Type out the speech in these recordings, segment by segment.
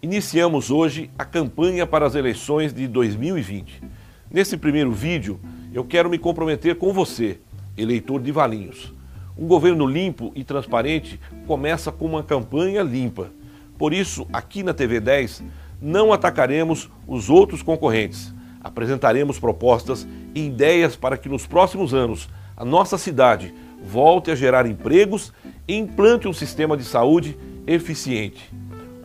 Iniciamos hoje a campanha para as eleições de 2020. Nesse primeiro vídeo, eu quero me comprometer com você, eleitor de Valinhos. Um governo limpo e transparente começa com uma campanha limpa. Por isso, aqui na TV 10, não atacaremos os outros concorrentes. Apresentaremos propostas e ideias para que nos próximos anos a nossa cidade volte a gerar empregos e implante um sistema de saúde eficiente.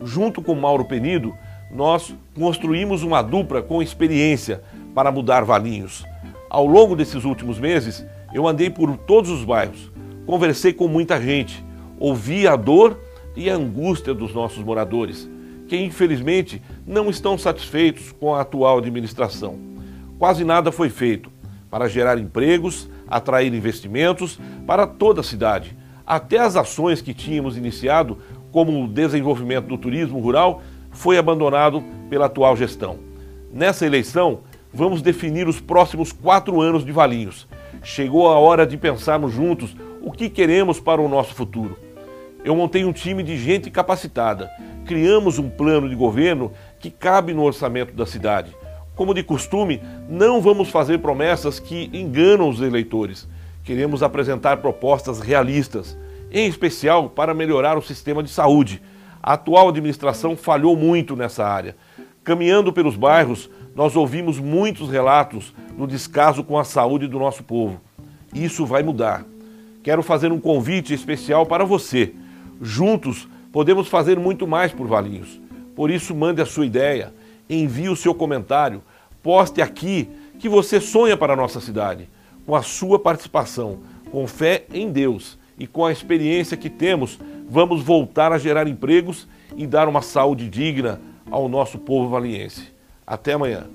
Junto com Mauro Penido, nós construímos uma dupla com experiência para mudar Valinhos. Ao longo desses últimos meses, eu andei por todos os bairros, conversei com muita gente, ouvi a dor e a angústia dos nossos moradores, que infelizmente não estão satisfeitos com a atual administração. Quase nada foi feito para gerar empregos, atrair investimentos para toda a cidade. Até as ações que tínhamos iniciado, como o desenvolvimento do turismo rural, foi abandonado pela atual gestão. Nessa eleição, vamos definir os próximos quatro anos de Valinhos. Chegou a hora de pensarmos juntos o que queremos para o nosso futuro. Eu montei um time de gente capacitada. Criamos um plano de governo que cabe no orçamento da cidade. Como de costume, não vamos fazer promessas que enganam os eleitores. Queremos apresentar propostas realistas, em especial para melhorar o sistema de saúde. A atual administração falhou muito nessa área. Caminhando pelos bairros, nós ouvimos muitos relatos do descaso com a saúde do nosso povo. Isso vai mudar. Quero fazer um convite especial para você Juntos podemos fazer muito mais por Valinhos. Por isso, mande a sua ideia, envie o seu comentário, poste aqui que você sonha para a nossa cidade. Com a sua participação, com fé em Deus e com a experiência que temos, vamos voltar a gerar empregos e dar uma saúde digna ao nosso povo valiense. Até amanhã.